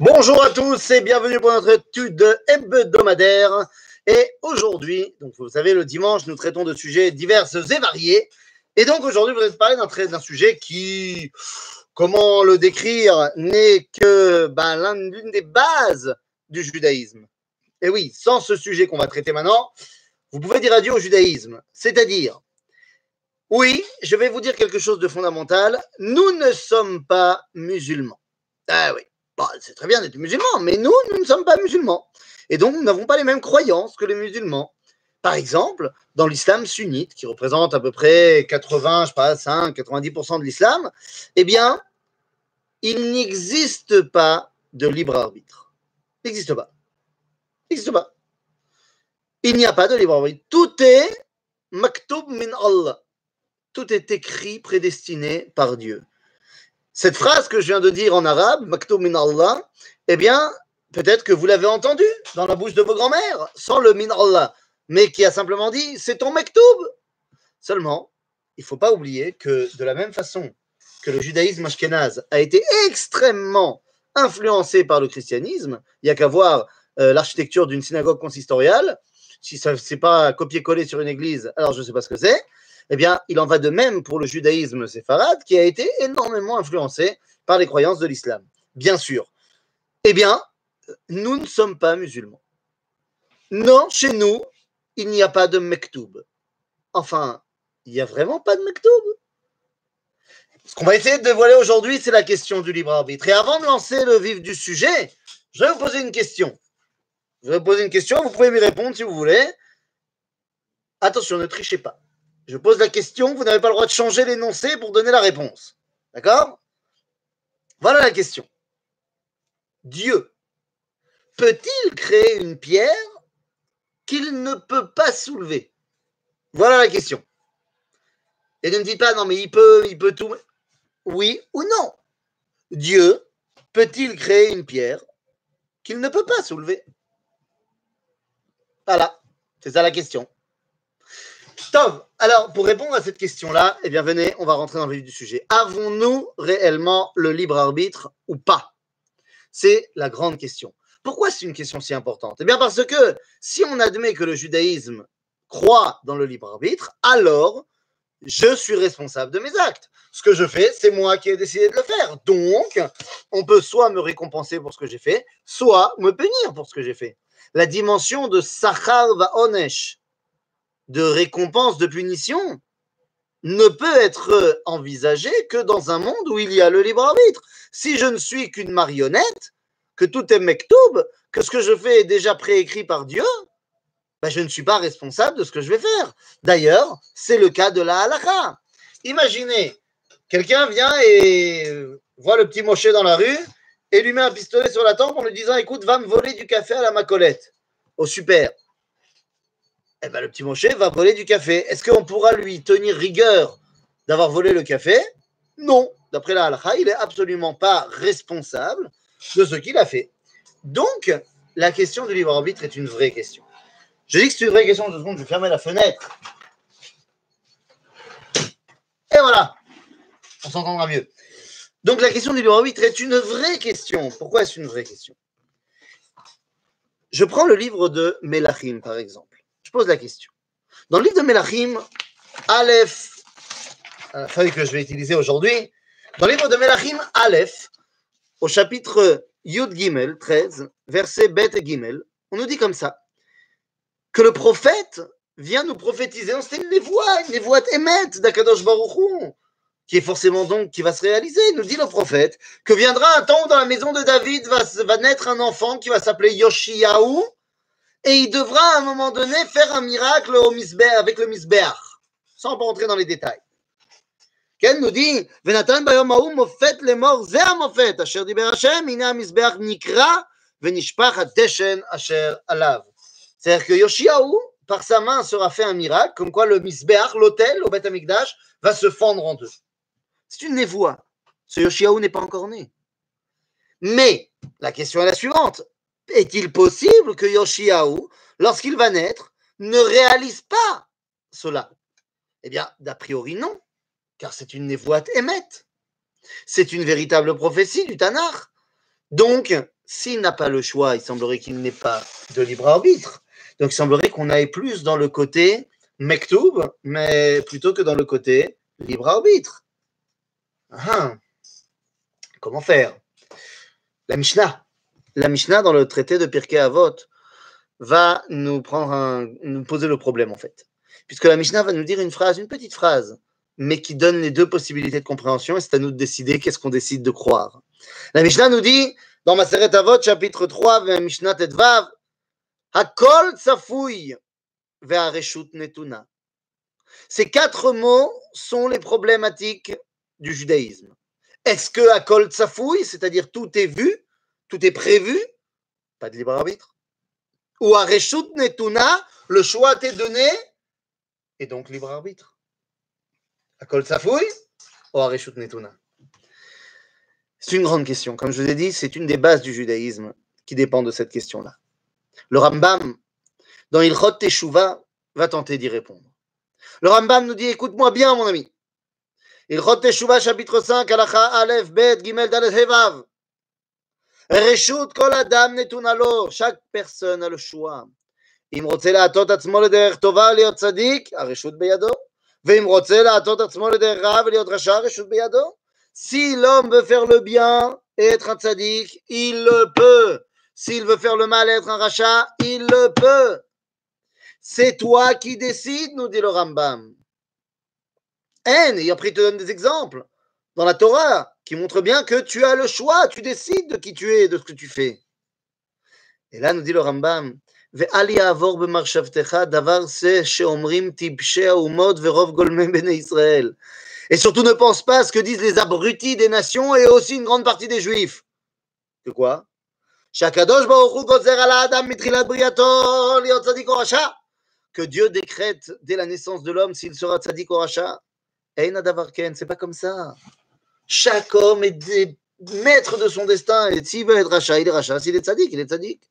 Bonjour à tous et bienvenue pour notre étude hebdomadaire. Et aujourd'hui, donc vous savez, le dimanche, nous traitons de sujets divers et variés. Et donc aujourd'hui, vous allez parler d'un sujet qui, comment le décrire, n'est que ben, l'une des bases du judaïsme. Et oui, sans ce sujet qu'on va traiter maintenant, vous pouvez dire adieu au judaïsme. C'est-à-dire, oui, je vais vous dire quelque chose de fondamental. Nous ne sommes pas musulmans. Ah oui. Bah, c'est très bien d'être musulman, mais nous, nous ne sommes pas musulmans. Et donc, nous n'avons pas les mêmes croyances que les musulmans. Par exemple, dans l'islam sunnite, qui représente à peu près 80, je sais pas, 5, 90% de l'islam, eh bien, il n'existe pas de libre arbitre. Il n'existe pas. Il n'existe pas. Il n'y a pas de libre arbitre. Tout est maktub min Allah. Tout est écrit, prédestiné par Dieu. Cette phrase que je viens de dire en arabe, Maktoub min Allah, eh bien, peut-être que vous l'avez entendu dans la bouche de vos grands-mères, sans le min Allah, mais qui a simplement dit c'est ton Maktoub. Seulement, il ne faut pas oublier que de la même façon que le judaïsme ashkénaze a été extrêmement influencé par le christianisme, il n'y a qu'à voir euh, l'architecture d'une synagogue consistoriale. Si ce n'est pas copier-coller sur une église, alors je ne sais pas ce que c'est eh bien, il en va de même pour le judaïsme séfarade qui a été énormément influencé par les croyances de l'islam. Bien sûr. Eh bien, nous ne sommes pas musulmans. Non, chez nous, il n'y a pas de mektoub. Enfin, il n'y a vraiment pas de mektoub. Ce qu'on va essayer de dévoiler aujourd'hui, c'est la question du libre arbitre. Et avant de lancer le vif du sujet, je vais vous poser une question. Je vais vous poser une question, vous pouvez m'y répondre si vous voulez. Attention, ne trichez pas. Je pose la question, vous n'avez pas le droit de changer l'énoncé pour donner la réponse. D'accord? Voilà la question. Dieu peut-il créer une pierre qu'il ne peut pas soulever? Voilà la question. Et ne me dites pas, non, mais il peut, il peut tout. Oui ou non? Dieu peut-il créer une pierre qu'il ne peut pas soulever? Voilà, c'est ça la question. Tom, alors pour répondre à cette question-là, eh bien venez, on va rentrer dans le vif du sujet. Avons-nous réellement le libre arbitre ou pas? C'est la grande question. Pourquoi c'est une question si importante? Eh bien parce que si on admet que le judaïsme croit dans le libre arbitre, alors je suis responsable de mes actes. Ce que je fais, c'est moi qui ai décidé de le faire. Donc, on peut soit me récompenser pour ce que j'ai fait, soit me punir pour ce que j'ai fait. La dimension de Sachar va Onesh, de récompense, de punition, ne peut être envisagé que dans un monde où il y a le libre arbitre. Si je ne suis qu'une marionnette, que tout est mektoub, que ce que je fais est déjà préécrit par Dieu, ben je ne suis pas responsable de ce que je vais faire. D'ailleurs, c'est le cas de la halakha. Imaginez, quelqu'un vient et voit le petit Moshe dans la rue et lui met un pistolet sur la tempe en lui disant Écoute, va me voler du café à la macolette. Au super eh ben, le petit Moshe va voler du café. Est-ce qu'on pourra lui tenir rigueur d'avoir volé le café? Non. D'après la halakha, il n'est absolument pas responsable de ce qu'il a fait. Donc, la question du libre arbitre est une vraie question. Je dis que c'est une vraie question. Deux secondes, je vais fermer la fenêtre. Et voilà. On s'entendra mieux. Donc, la question du libre arbitre est une vraie question. Pourquoi est-ce une vraie question? Je prends le livre de Melachim, par exemple pose la question. Dans le livre de Melachim, Aleph, la feuille que je vais utiliser aujourd'hui, dans le livre de Melachim, Aleph, au chapitre Yud Gimel 13, verset Bet et Gimel, on nous dit comme ça que le prophète vient nous prophétiser. C'est une névoie, une névoie émet d'Akadosh Baruch qui est forcément donc qui va se réaliser. Nous dit le prophète que viendra un temps où dans la maison de David va, va naître un enfant qui va s'appeler Yoshiaou et il devra à un moment donné faire un miracle au avec le misbeach, sans pas entrer dans les détails. Ken nous dit, ונתן ביום ההוא מופת לאמור, זה המופת אשר דיבר השם, הנה המזבח נקרע ונשפך הדשן אשר עליו. C'est-à-dire que Yoshiaou, par sa main, sera fait un miracle, comme quoi le misbeach, l'autel au Beth Amikdash, va se fendre en deux. C'est une névoie. Ce Yoshiaou n'est pas encore né. Mais la question est la suivante est-il possible que Yoshiaou, lorsqu'il va naître, ne réalise pas cela? Eh bien, d'a priori, non, car c'est une névoite émette. C'est une véritable prophétie du Tanakh. Donc, s'il n'a pas le choix, il semblerait qu'il n'ait pas de libre arbitre. Donc, il semblerait qu'on aille plus dans le côté Mektoub, mais plutôt que dans le côté libre arbitre. Ah, comment faire? La Mishnah. La Mishnah, dans le traité de Pirkei Avot, va nous, poser le problème, en fait. Puisque la Mishnah va nous dire une phrase, une petite phrase, mais qui donne les deux possibilités de compréhension, et c'est à nous de décider qu'est-ce qu'on décide de croire. La Mishnah nous dit, dans Maseret Avot, chapitre 3, Mishnah Tetvav, Hakol tsafouy ve'areshut netuna. Ces quatre mots sont les problématiques du judaïsme. Est-ce que Hakol tsafouy, c'est-à-dire tout est vu, tout est prévu, pas de libre arbitre, ou Areshut netuna, le choix t'est donné, et donc libre arbitre. Hakol tsafouy ou Areshut netuna c'est une grande question. Comme je vous ai dit, c'est une des bases du judaïsme qui dépend de cette question-là. Le Rambam, dans Ilchot Teshuvah, va tenter d'y répondre. Le Rambam nous dit Écoute-moi bien, mon ami. Ilchot Teshuvah, chapitre 5, Alacha Aleph, Bet, Gimel, Dalet, Hevav. Reshut kol adam netunalo. Chaque personne a le choix. אם רוצה להטות עצמו לדרך טובה להיות צדיק, הרשות בידו. ואם רוצה להטות עצמו לדרך רע ולהיות רשע, הרשות בידו. Si l'homme veut faire le bien et être un tzaddik, il le peut. S'il veut faire le mal et être un rachat, il le peut. C'est toi qui décides, nous dit le Rambam. En, et après il te donne des exemples dans la Torah qui montrent bien que tu as le choix, tu décides de qui tu es et de ce que tu fais. Et là, nous dit le Rambam, ואל יעבור במחשבתך דבר זה שאומרים טיפשי האומות ורוב גולמי בני ישראל. Et surtout ne pense pas à ce que disent les abrutis des nations et aussi une grande partie des juifs. Que quoi Que Dieu décrète dès la naissance de l'homme s'il sera tzadik ou racha. C'est pas comme ça. Chaque homme est maître de son destin et s'il veut être racha, il est racha. S'il est tzadik, il est tzadik.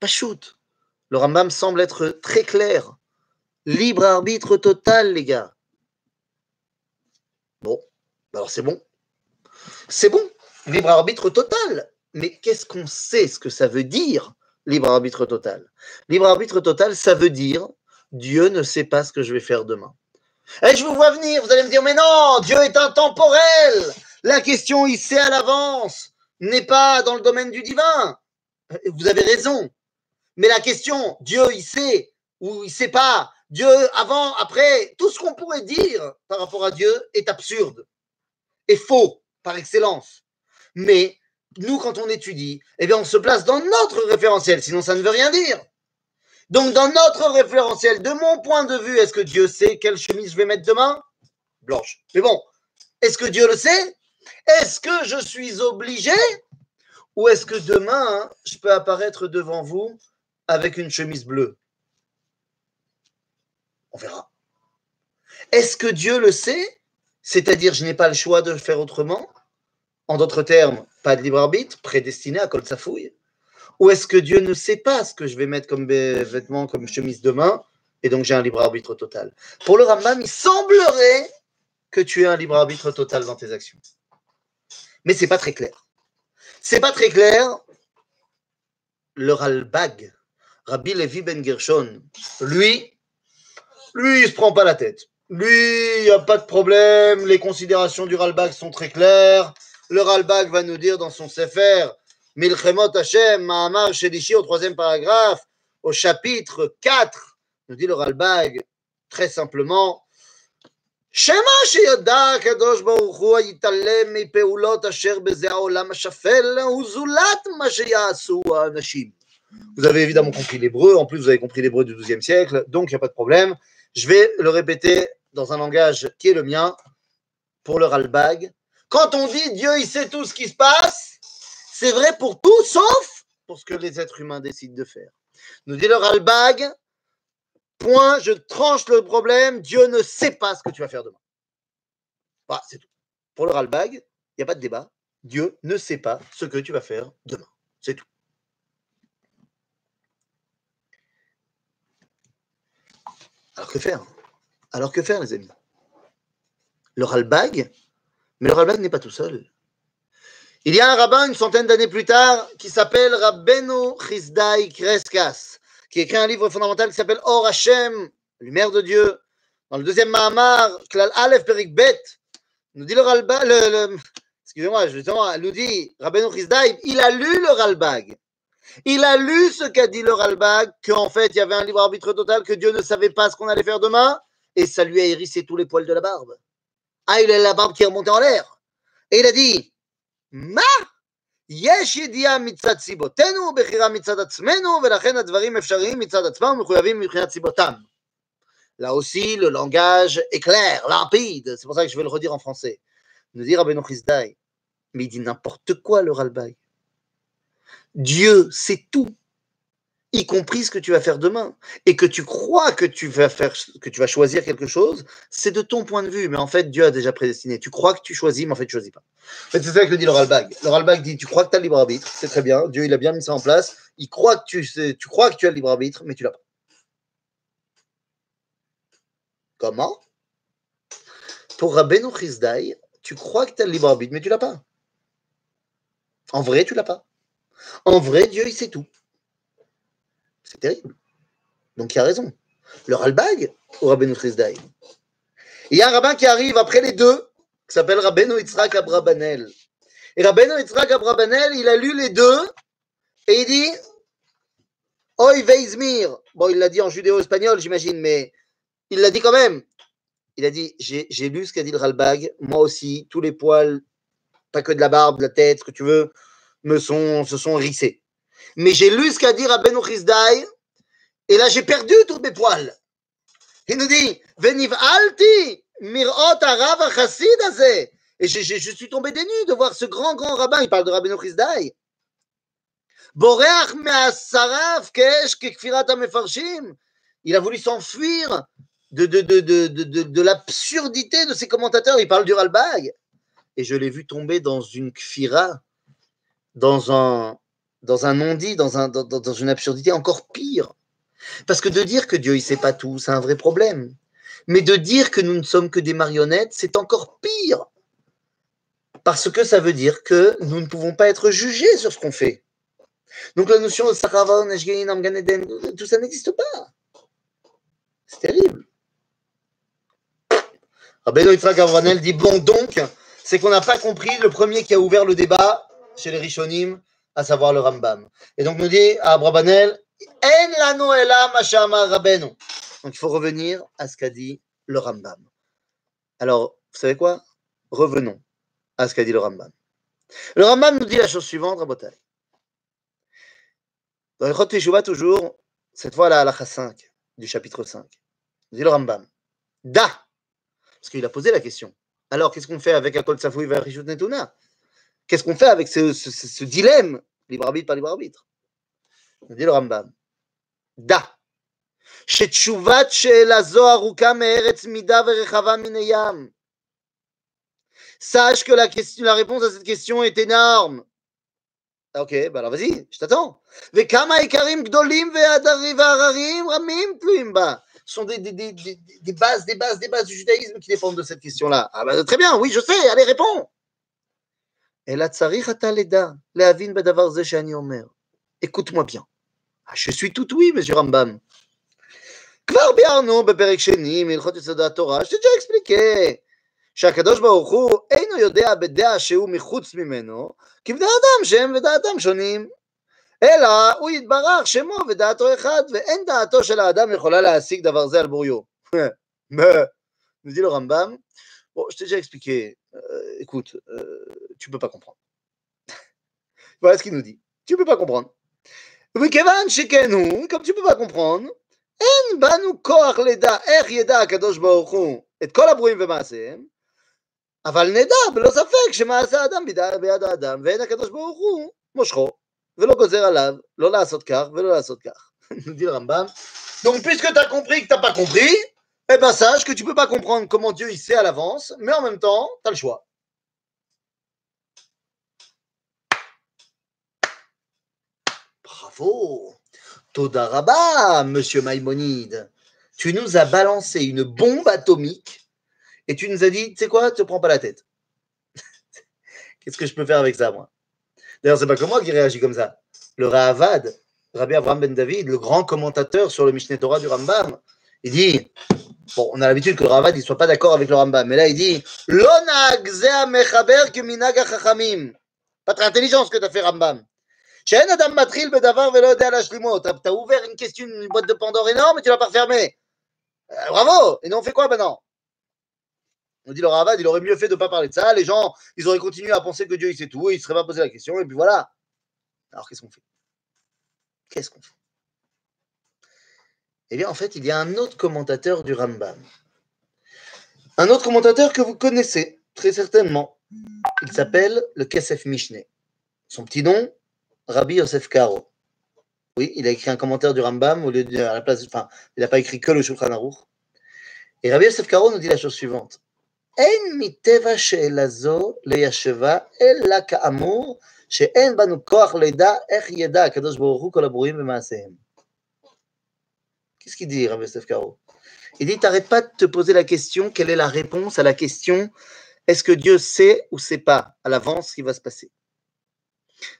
Pas shoot. Le Rambam semble être très clair. Libre arbitre total, les gars. Bon, alors c'est bon. C'est bon, libre arbitre total. Mais qu'est-ce qu'on sait ce que ça veut dire, libre arbitre total? Libre arbitre total, ça veut dire Dieu ne sait pas ce que je vais faire demain. Et je vous vois venir, vous allez me dire, mais non, Dieu est intemporel. La question, il sait à l'avance, n'est pas dans le domaine du divin. Vous avez raison. Mais la question, Dieu, il sait ou il sait pas, Dieu, avant, après, tout ce qu'on pourrait dire par rapport à Dieu est absurde et faux par excellence. Mais nous, quand on étudie, eh bien, on se place dans notre référentiel, sinon ça ne veut rien dire. Donc, dans notre référentiel, de mon point de vue, est-ce que Dieu sait quelle chemise je vais mettre demain? Blanche. Mais bon, est-ce que Dieu le sait? Est-ce que je suis obligé? Ou est-ce que demain, je peux apparaître devant vous avec une chemise bleue? On verra. Est-ce que Dieu le sait? C'est-à-dire, je n'ai pas le choix de faire autrement? En d'autres termes, pas de libre arbitre, prédestiné à col sa fouille Ou est-ce que Dieu ne sait pas ce que je vais mettre comme vêtements, comme chemise demain et donc j'ai un libre arbitre total? Pour le Rambam, il semblerait que tu aies un libre arbitre total dans tes actions. Mais c'est pas très clair. C'est pas très clair. Le Ralbag, Rabbi Levi Ben Gershon, lui, lui, il se prend pas la tête. Lui, il n'y a pas de problème. Les considérations du Ralbag sont très claires. Le Ralbag va nous dire dans son Sefer, Milchemot Hashem, Mahamar Shedishi, au troisième paragraphe, au chapitre 4, nous dit le Ralbag, très simplement, Shema שידע הקדוש ברוך הוא היתעלם מפעולות אשר בזה העולם השפל הוא זולת מה שיעשו האנשים. Vous avez évidemment compris l'hébreu, en plus vous avez compris l'hébreu du XIIe siècle, donc il n'y a pas de problème. Je vais le répéter dans un langage qui est le mien pour le Ralbag. Quand on dit Dieu, il sait tout ce qui se passe, c'est vrai pour tout sauf pour ce que les êtres humains décident de faire. Nous dit le Ralbag, point, je tranche le problème, Dieu ne sait pas ce que tu vas faire demain. Voilà, c'est tout. Pour le Ralbag, il n'y a pas de débat. Dieu ne sait pas ce que tu vas faire demain. C'est tout. Alors que faire? Alors que faire, les amis? Le Ralbag, mais le Ralbag n'est pas tout seul. Il y a un rabbin une centaine d'années plus tard qui s'appelle Rabbeno Chizdai Kreskas, qui écrit un livre fondamental qui s'appelle Or Hashem, lumière de Dieu. Dans le deuxième Mahamar, Klal Aleph Perik Bet, nous dit le Ralbag, le, excusez-moi, justement, nous dit Rabbeno Chizdai, il a lu le Ralbag. Il a lu ce qu'a dit le Ralbag, qu'en fait, il y avait un libre arbitre total, que Dieu ne savait pas ce qu'on allait faire demain, et ça lui a hérissé tous les poils de la barbe. Ah, il a la barbe qui est remontée en l'air. Et il a dit, Ma יש ידיעה מצד סיבותינו ובחירה מצד עצמנו, ולכן הדברים אפשריים מצד עצמם ומחויבים מבחינת סיבותם. Là aussi, le langage est clair, limpide. C'est pour ça que je vais le redire en français. Nous dit Rabbeinu Chizdai, mais il dit n'importe quoi le Ralbag. Dieu sait tout, y compris ce que tu vas faire demain. Et que tu crois que tu vas faire, que tu vas choisir quelque chose, c'est de ton point de vue. Mais en fait, Dieu a déjà prédestiné. Tu crois que tu choisis, mais en fait, tu choisis pas. C'est ça que dit le Ralbag. Le Ralbag dit, tu crois que tu as le libre arbitre, c'est très bien. Dieu, il a bien mis ça en place. Tu, crois que tu as le libre arbitre, mais tu l'as pas. Comment? Pour Rabbeinu Chizdai, tu crois que tu as le libre arbitre, mais tu l'as pas. En vrai, tu l'as pas. En vrai, Dieu, il sait tout. C'est terrible. Donc il a raison. Le Ralbag ou Rabbeinu Chizdai Il y a un rabbin qui arrive après les deux, qui s'appelle Rabbeinu Yitzhak Abrabanel. Et Rabbeinu Yitzhak Abrabanel, il a lu les deux, et il dit Oy Veizmir. Bon, il l'a dit en judéo-espagnol, j'imagine, mais il l'a dit quand même. Il a dit J'ai lu ce qu'a dit le Ralbag, moi aussi, tous les poils, pas que de la barbe, de la tête, ce que tu veux, me sont, se sont hérissés. Mais j'ai lu ce qu'a dit Rabbeinu et là j'ai perdu tous mes poils. Il nous dit Veniv alti mirot arav chassid Et je, je, je, suis tombé des nues de voir ce grand, grand rabbin. Il parle de Rabbeinu Chizdai. Boreach kesh mefarshim. Il a voulu s'enfuir de, de, de, de, de, de l'absurdité de ses commentateurs. Il parle du Ralbag. Et je l'ai vu tomber dans une kfira, dans un, dans un non-dit, dans, un, dans, dans, une absurdité encore pire. Parce que de dire que Dieu ne sait pas tout, c'est un vrai problème. Mais de dire que nous ne sommes que des marionnettes, c'est encore pire. Parce que ça veut dire que nous ne pouvons pas être jugés sur ce qu'on fait. Donc la notion de Saravan, tout ça n'existe pas. C'est terrible. Rabbeinu Yitzhak Avranel dit bon donc, c'est qu'on n'a pas compris le premier qui a ouvert le débat chez les Rishonim, à savoir le Rambam. Et donc nous dit à Abrabanel. Donc il faut revenir à ce qu'a dit le Rambam. Alors, vous savez quoi? Revenons à ce qu'a dit le Rambam. Le Rambam nous dit la chose suivante, Rabotai. Dans le Chot Teshuvah, toujours, cette fois la halakha 5 du chapitre 5, dit le Rambam. Da Parce qu'il a posé la question. Alors, qu'est-ce qu'on fait avec Akol Safoui vers Rishut Netuna? Qu'est-ce qu'on fait avec ce, ce, ce, ce dilemme Libre arbitre, pas libre arbitre. On dit le Rambam. Da. שתשובת שאלה זו ארוכה מארץ מידה ורחבה מן הים. Sache que la, question, la réponse à cette question est énorme. Ok, bah alors vas-y, je t'attends. וכמה עיקרים גדולים והרריים רמים תלויים בה. Ce sont des, des, des, des, bases, des bases, des bases du judaïsme qui dépendent de cette question-là. Ah bah très bien, oui, je sais, allez, réponds. אלא צריך אתה לדע, להבין בדבר זה שאני אומר. écoute-moi bien. je suis tout oui, רמב"ם. כבר ביארנו בפרק שני מהלכות יסוד התורה, שתג'ה אקספליקה, שהקדוש ברוך הוא אינו יודע בדעה שהוא מחוץ ממנו, כי אדם שהם ודעתם שונים. אלא הוא יתברך שמו ודעתו אחד, ואין דעתו של האדם יכולה להשיג דבר זה על בוריו. nous dit le Rambam, bon, je t'ai euh, tu ne peux pas comprendre. voilà ce qu'il nous dit. Tu ne peux pas comprendre. Oui, Kevan, Shekenu, comme tu ne peux pas comprendre, En banu koach leda, איך ידע הקדוש ברוך הוא את כל הברואים ומעשיהם, אבל נדע בלא ספק שמעשה האדם ביד האדם, ואין הקדוש ברוך הוא מושכו, ולא גוזר עליו לא לעשות כך ולא לעשות כך. dit le Rambam. Donc, puisque tu as compris que tu n'as pas compris, eh bien, sache que tu ne peux pas comprendre comment Dieu il sait à l'avance, mais en même temps, tu as le choix. Bravo Todaraba, monsieur Maïmonide. Tu nous as balancé une bombe atomique et tu nous as dit, tu sais quoi, te prends pas la tête. Qu'est-ce que je peux faire avec ça, moi? D'ailleurs, c'est pas que moi qui réagis comme ça. Le Rahavad, Rabbi Abraham Ben David, le grand commentateur sur le Mishneh Torah du Rambam, il dit, bon, on a l'habitude que le Ravad ne soit pas d'accord avec le Rambam, mais là il dit, L'onag mechaber. Pas très intelligent ce que tu as fait Rambam. Adam matril bedavar velo Tu as ouvert une question, une boîte de Pandore énorme et tu l'as pas refermée. Euh, bravo Et nous on fait quoi maintenant? On dit le Ravad, il aurait mieux fait de ne pas parler de ça. Les gens, ils auraient continué à penser que Dieu il sait tout, et ils ne seraient pas posé la question, et puis voilà. Alors qu'est-ce qu'on fait? Qu'est-ce qu'on fait? Eh bien, en fait, il y a un autre commentateur du Rambam. Un autre commentateur que vous connaissez, très certainement. Il s'appelle le Kesef Mishneh. Son petit nom, Rabbi Yosef Karo. Oui, il a écrit un commentaire du Rambam au lieu de, à la place, enfin, il n'a pas écrit que le Shulchan Aruch. Et Rabbi Yosef Karo nous dit la chose suivante. En kadosh. Qu'est-ce qu'il dit, Rabbi Yosef Karo? Il dit, t'arrêtes pas de te poser la question, quelle est la réponse à la question est-ce que Dieu sait ou sait pas à l'avance ce qui va se passer?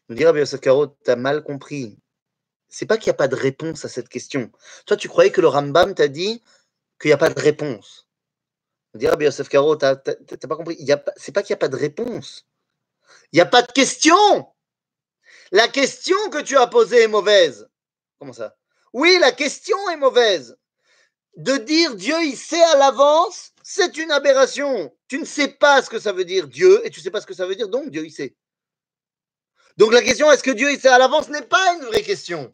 Nous dit Rabbi Yosef Karo, t'as mal compris. C'est pas qu'il n'y a pas de réponse à cette question. Toi, tu croyais que le Rambam t'a dit qu'il n'y a pas de réponse. Nous dit Rabbi Yosef Karo, t'as pas compris. C'est pas qu'il n'y a pas de réponse. Il n'y a pas de question. La question que tu as posée est mauvaise. Comment ça? Oui, la question est mauvaise. De dire Dieu, il sait à l'avance, c'est une aberration. Tu ne sais pas ce que ça veut dire Dieu et tu ne sais pas ce que ça veut dire, donc Dieu, il sait. Donc la question, est-ce que Dieu, sait à l'avance, n'est pas une vraie question.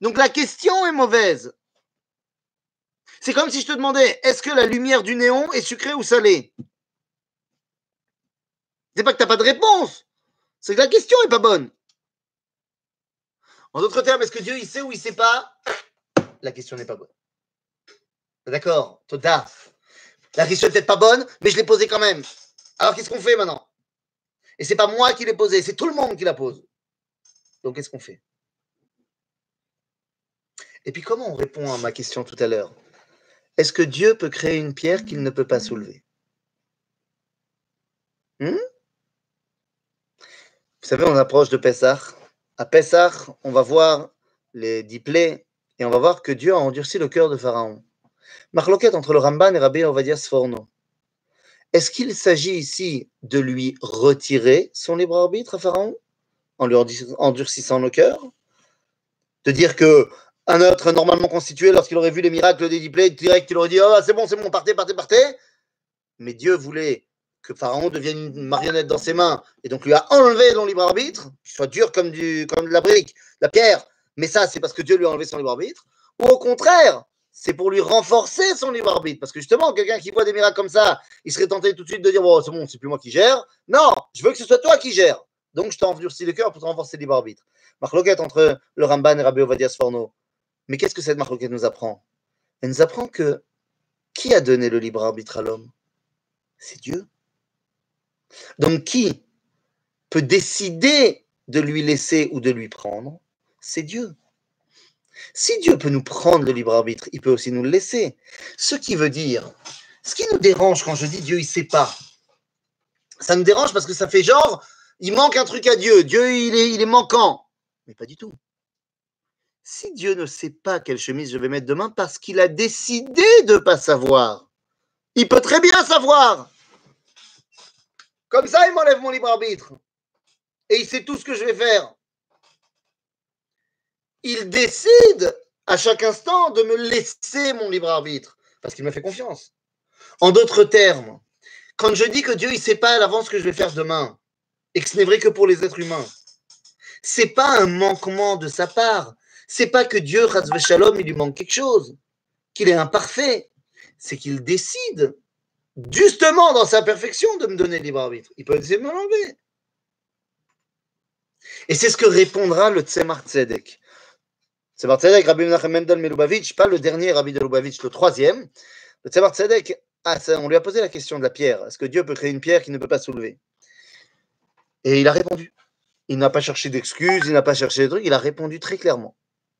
Donc la question est mauvaise. C'est comme si je te demandais, est-ce que la lumière du néon est sucrée ou salée? C'est pas que tu n'as pas de réponse. C'est que la question n'est pas bonne. En d'autres termes, est-ce que Dieu il sait ou il ne sait pas? La question n'est pas bonne. D'accord, Toda. La question n'est peut-être pas bonne, mais je l'ai posée quand même. Alors qu'est-ce qu'on fait maintenant? Et c'est pas moi qui l'ai posée, c'est tout le monde qui la pose. Donc qu'est-ce qu'on fait? Et puis comment on répond à ma question tout à l'heure? Est-ce que Dieu peut créer une pierre qu'il ne peut pas soulever? Hmm? Vous savez, on approche de Pessah. À Pessah, on va voir les dix plaies et on va voir que Dieu a endurci le cœur de Pharaon. Marloquette entre le Ramban et Rabbi Ovadia Sforno. Est-ce qu'il s'agit ici de lui retirer son libre arbitre à Pharaon en lui endurcissant le cœur De dire que un autre normalement constitué, lorsqu'il aurait vu les miracles des dix direct, il aurait dit Oh, c'est bon, c'est bon, partez, partez, partez. Mais Dieu voulait que Pharaon devienne une marionnette dans ses mains et donc lui a enlevé son libre arbitre, qu'il soit dur comme, comme de la brique, la pierre, mais ça c'est parce que Dieu lui a enlevé son libre arbitre, ou au contraire, c'est pour lui renforcer son libre arbitre, parce que justement, quelqu'un qui voit des miracles comme ça, il serait tenté tout de suite de dire, bon, c'est bon, c'est plus moi qui gère. Non, je veux que ce soit toi qui gère. Donc je t'endurcis le cœur pour te renforcer le libre arbitre. Marloquette entre le Ramban et Rabbi Ovadia Sforno. Mais qu'est-ce que cette marloquette nous apprend? Elle nous apprend que qui a donné le libre arbitre à l'homme? C'est Dieu. Donc qui peut décider de lui laisser ou de lui prendre? C'est Dieu. Si Dieu peut nous prendre le libre arbitre, il peut aussi nous le laisser. Ce qui veut dire, ce qui nous dérange quand je dis Dieu, il sait pas, ça nous dérange parce que ça fait genre, il manque un truc à Dieu, Dieu, il est, il est manquant. Mais pas du tout. Si Dieu ne sait pas quelle chemise je vais mettre demain parce qu'il a décidé de ne pas savoir, il peut très bien savoir. Comme ça, il m'enlève mon libre arbitre. Et il sait tout ce que je vais faire. Il décide à chaque instant de me laisser mon libre arbitre parce qu'il me fait confiance. En d'autres termes, quand je dis que Dieu ne sait pas à l'avance ce que je vais faire demain et que ce n'est vrai que pour les êtres humains, c'est pas un manquement de sa part. C'est pas que Dieu, Shalom, il lui manque quelque chose, qu'il est imparfait. C'est qu'il décide justement dans sa perfection, de me donner libre arbitre. Il peut essayer de me l'enlever. Et c'est ce que répondra le Tzemar Tzedek. Tzemar Tzedek, Rabbi Menachem Mendel Melubavitch, pas le dernier Rabbi de Lubavitch, le troisième. Le Tzemar ah, on lui a posé la question de la pierre. Est-ce que Dieu peut créer une pierre qui ne peut pas soulever? Et il a répondu. Il n'a pas cherché d'excuses, il n'a pas cherché de trucs, il a répondu très clairement.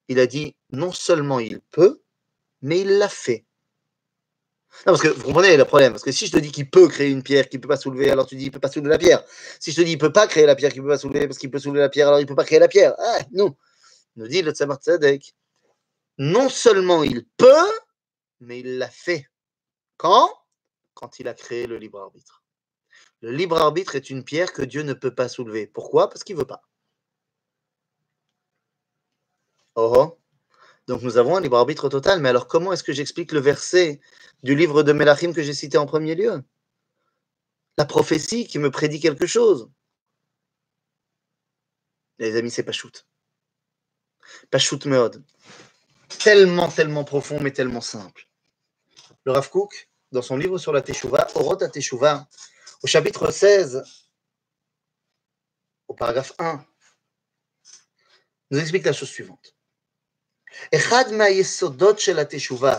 Il a dit non seulement il peut, mais il l'a fait. Non, parce que vous comprenez le problème. Parce que si je te dis qu'il peut créer une pierre qu'il ne peut pas soulever, alors tu dis qu'il ne peut pas soulever la pierre. Si je te dis qu'il ne peut pas créer la pierre qu'il ne peut pas soulever parce qu'il peut soulever la pierre, alors il ne peut pas créer la pierre. Ah, non. Nous dit le Tzemar. Non seulement il peut, mais il l'a fait. Quand? Quand il a créé le libre arbitre. Le libre arbitre est une pierre que Dieu ne peut pas soulever. Pourquoi? Parce qu'il ne veut pas. Oh, oh. Donc nous avons un libre arbitre total. Mais alors comment est-ce que j'explique le verset du livre de Melachim que j'ai cité en premier lieu? La prophétie qui me prédit quelque chose. Les amis, c'est pas shoot. Pachout Tellement, tellement profond, mais tellement simple. Le Rav Kook, dans son livre sur la Teshuvah, Orot Teshuvah, au chapitre 16, au paragraphe 1, nous explique la chose suivante.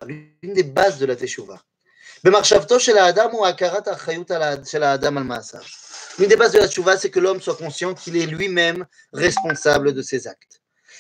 L'une des bases de la Teshuvah. L'une des bases de la Teshuvah, c'est que l'homme soit conscient qu'il est lui-même responsable de ses actes.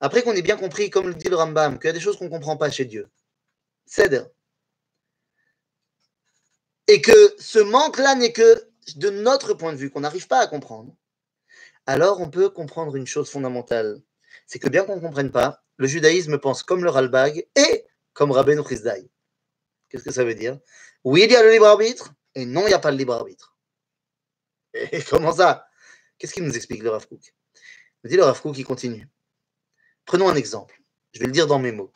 après qu'on ait bien compris, comme le dit le Rambam, qu'il y a des choses qu'on ne comprend pas chez Dieu, cède. Et que ce manque-là n'est que de notre point de vue, qu'on n'arrive pas à comprendre, alors on peut comprendre une chose fondamentale. C'est que bien qu'on ne comprenne pas, le judaïsme pense comme le Ralbag et comme Rabbeinu Chizdaï. Qu'est-ce que ça veut dire? Oui, il y a le libre arbitre, et non, il n'y a pas le libre arbitre. Et comment ça? Qu'est-ce qu'il nous explique le Rav Kook? Il dit le Rav Kook, il continue. Prenons un exemple. Je vais le dire dans mes mots.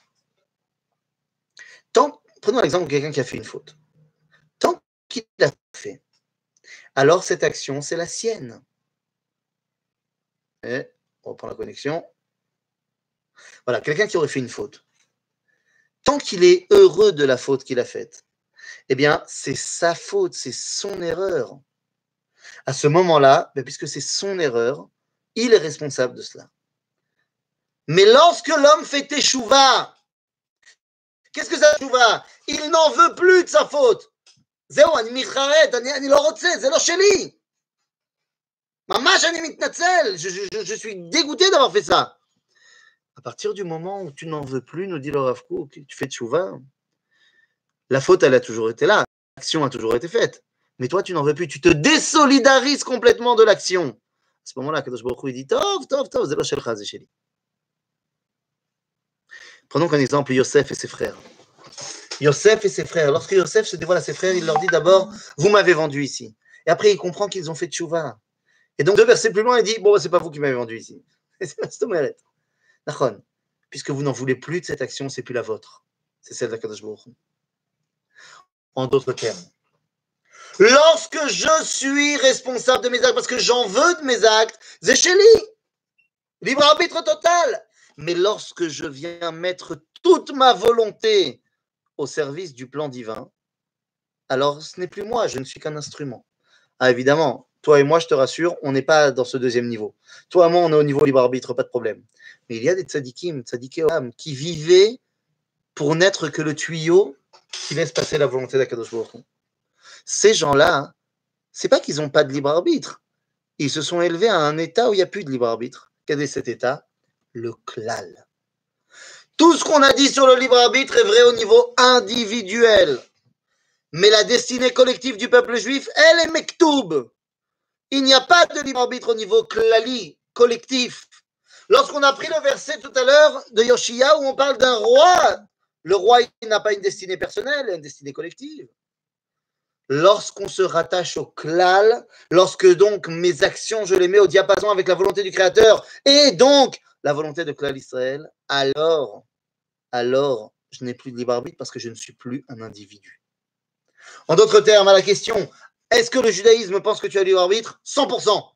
Tant, prenons l'exemple de quelqu'un qui a fait une faute. Tant qu'il l'a fait, alors cette action, c'est la sienne. On reprend la connexion. Voilà, quelqu'un qui aurait fait une faute. Tant qu'il est heureux de la faute qu'il a faite, eh bien, c'est sa faute, c'est son erreur. À ce moment-là, ben, puisque c'est son erreur, il est responsable de cela. Mais lorsque l'homme fait échouva, qu'est-ce que ça échouva Il n'en veut plus de sa faute. זהו, אני מתחרט, אני, אני לא רוצה, זה לא שלי. ממש אני מתנצל, je, je, je suis dégoûté d'avoir fait ça. À partir du moment où tu n'en veux plus, nous dit le Rav Kook, tu fais tchouva, la faute, elle a toujours été là, l'action a toujours été faite. Mais toi, tu n'en veux plus, tu te désolidarises complètement de l'action. À ce moment-là, Kadosh Baruch Hu, il dit Tov, Tov, Tov, c'est shelcha, c'est sheli. Prenons comme exemple Yosef et ses frères. Yosef et ses frères. Lorsque Yosef se dévoile à ses frères, il leur dit d'abord Vous m'avez vendu ici. Et après, il comprend qu'ils ont fait tchouva. Et donc, deux versets plus loin, il dit Bon, bah, c'est pas vous qui m'avez vendu ici. C'est puisque vous n'en voulez plus de cette action, c'est plus la vôtre. C'est celle d'Akadosh En d'autres termes, lorsque je suis responsable de mes actes, parce que j'en veux de mes actes, Zécheli, libre arbitre total. Mais lorsque je viens mettre toute ma volonté au service du plan divin, alors ce n'est plus moi, je ne suis qu'un instrument. Ah, évidemment, toi et moi, je te rassure, on n'est pas dans ce deuxième niveau. Toi et moi, on est au niveau libre arbitre, pas de problème. Mais il y a des tzadikim, tzadikim, qui vivaient pour n'être que le tuyau qui laisse passer la volonté d'Akadosh Baruch Ces gens-là, c'est pas qu'ils n'ont pas de libre arbitre. Ils se sont élevés à un état où il n'y a plus de libre arbitre. Quel est cet état? Le klal. Tout ce qu'on a dit sur le libre arbitre est vrai au niveau individuel. Mais la destinée collective du peuple juif, elle est mektoub. Il n'y a pas de libre arbitre au niveau klali, collectif. Lorsqu'on a pris le verset tout à l'heure de Yoshia où on parle d'un roi, le roi n'a pas une destinée personnelle, il a une destinée collective. Lorsqu'on se rattache au klal, lorsque donc mes actions, je les mets au diapason avec la volonté du Créateur et donc la volonté de klal Israël, alors, alors, je n'ai plus de libre arbitre parce que je ne suis plus un individu. En d'autres termes, à la question, est-ce que le judaïsme pense que tu as libre arbitre? 100%.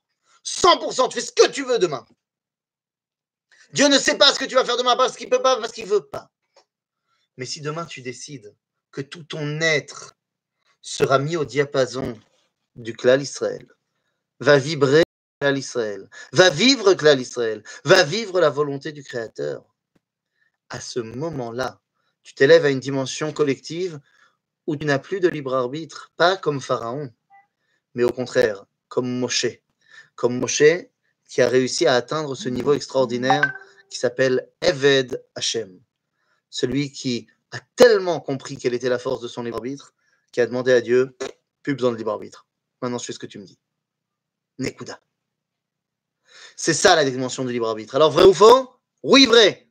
100%, tu fais ce que tu veux demain. Dieu ne sait pas ce que tu vas faire demain parce qu'il ne peut pas, parce qu'il ne veut pas. Mais si demain tu décides que tout ton être sera mis au diapason du clan Israël, va vibrer Israël, va vivre clan Israël, va vivre la volonté du Créateur. À ce moment-là, tu t'élèves à une dimension collective où tu n'as plus de libre arbitre, pas comme Pharaon, mais au contraire, comme Moshe. Comme Moshe qui a réussi à atteindre ce niveau extraordinaire qui s'appelle Eved Hashem. Celui qui a tellement compris quelle était la force de son libre arbitre, qui a demandé à Dieu, plus besoin de libre arbitre. Maintenant, je fais ce que tu me dis. Nekuda. C'est ça la dimension du libre arbitre. Alors, vrai ou faux? Oui, vrai.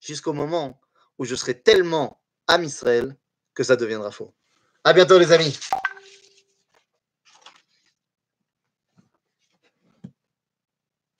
Jusqu'au moment où je serai tellement à Israël que ça deviendra faux. À bientôt, les amis.